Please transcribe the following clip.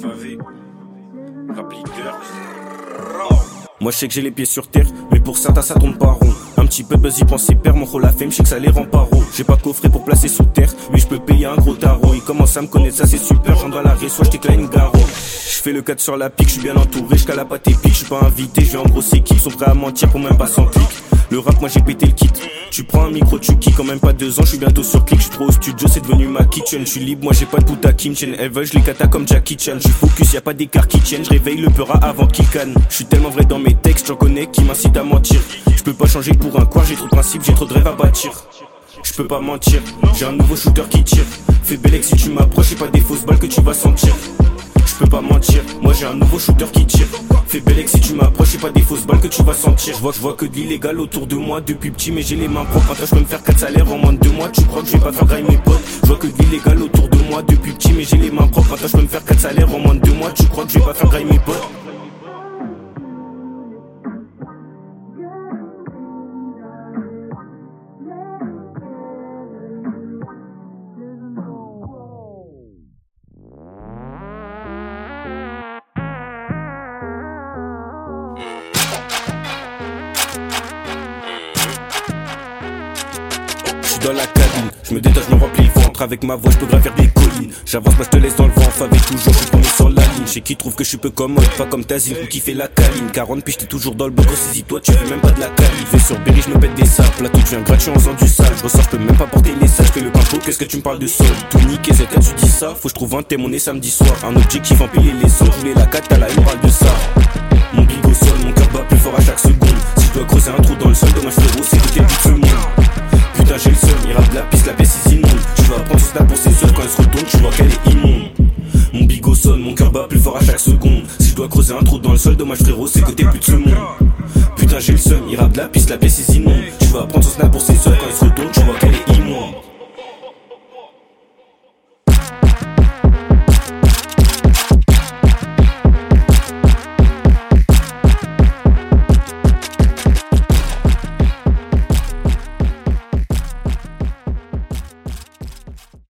Favé, rappliqueur, moi je sais que j'ai les pieds sur terre, mais pour certains ça tourne pas rond. Un petit peu de buzz y penser, perd mon rôle à fame, je sais que ça les rend pas rond. J'ai pas de coffret pour placer sous terre, mais je peux payer un gros tarot. Ils commencent à me connaître, ça c'est super, j'en dois l'arrêt, soit je t'éclate une garrot. Je fais le 4 sur la pique, je suis bien entouré, je cala pas tes pics, je suis pas invité, je vais engrosser qui sont prêts à mentir pour même pas sans. Le rap, moi j'ai pété le kit. Tu prends un micro, tu kicks, quand même pas deux ans, je suis bientôt sur clic, je trop au studio, c'est devenu ma kitchen. Je suis libre, moi j'ai pas de bout à Kim Chen. Elles veulent, je les kata comme Jackie Chan. Je focus, y a pas d'écart qui tiennent, je réveille le peura avant qu'il canne. Je suis tellement vrai dans mes textes, j'en connais qui m'incitent à mentir. Je peux pas changer pour un quoi, j'ai trop de principes, j'ai trop de rêves à bâtir. Je peux pas mentir, j'ai un nouveau shooter qui tire. Fais belle si tu m'approches, et pas des fausses balles que tu vas sentir. Je peux pas mentir, moi j'ai un nouveau shooter qui tire. Fais belle si tu m'approches, c'est pas des fausses balles que tu vas sentir. Je vois, vois que de l'illégal autour de moi depuis petit, mais j'ai les mains propres. Après, je peux me faire 4 salaires en moins de 2 mois. Tu crois que je vais pas faire grailler mes potes? Je vois que de l'illégal autour de moi depuis petit, mais j'ai les mains propres. Après, je peux me faire 4 salaires en moins de 2 mois. Tu crois que je vais pas faire grailler mes potes? Dans la cabine. Je me détache, je me remplis le ventre avec ma voix, je peux gravir des collines. J'avance, moi je te laisse dans le vent, avec toujours, je suis sur la ligne. Chez qui trouve que je suis peu commode, pas comme Tazine ou qui fait la caline. 40 puis j'étais toujours dans le bloc, saisis-toi, tu fais même pas de la caline. Vais sur Berry, je me pète des sables, là tout devient gratuit en faisant du sale. Je ressors, je peux même pas porter les sages, que le pinceau, qu'est-ce que tu me parles de sol? Tout niqué, c'est quand tu dis ça, faut que je trouve un témoin samedi soir. Un objectif, empiler les sons, je la 4 à la morale de ça. Plus fort à chaque seconde. Si je dois creuser un trou dans le sol, dommage frérot, c'est que t'es plus de ce monde. Putain, j'ai le seum, il de la piste, la pièce est immonde. Tu vas prendre son snap pour ses œufs quand retourne.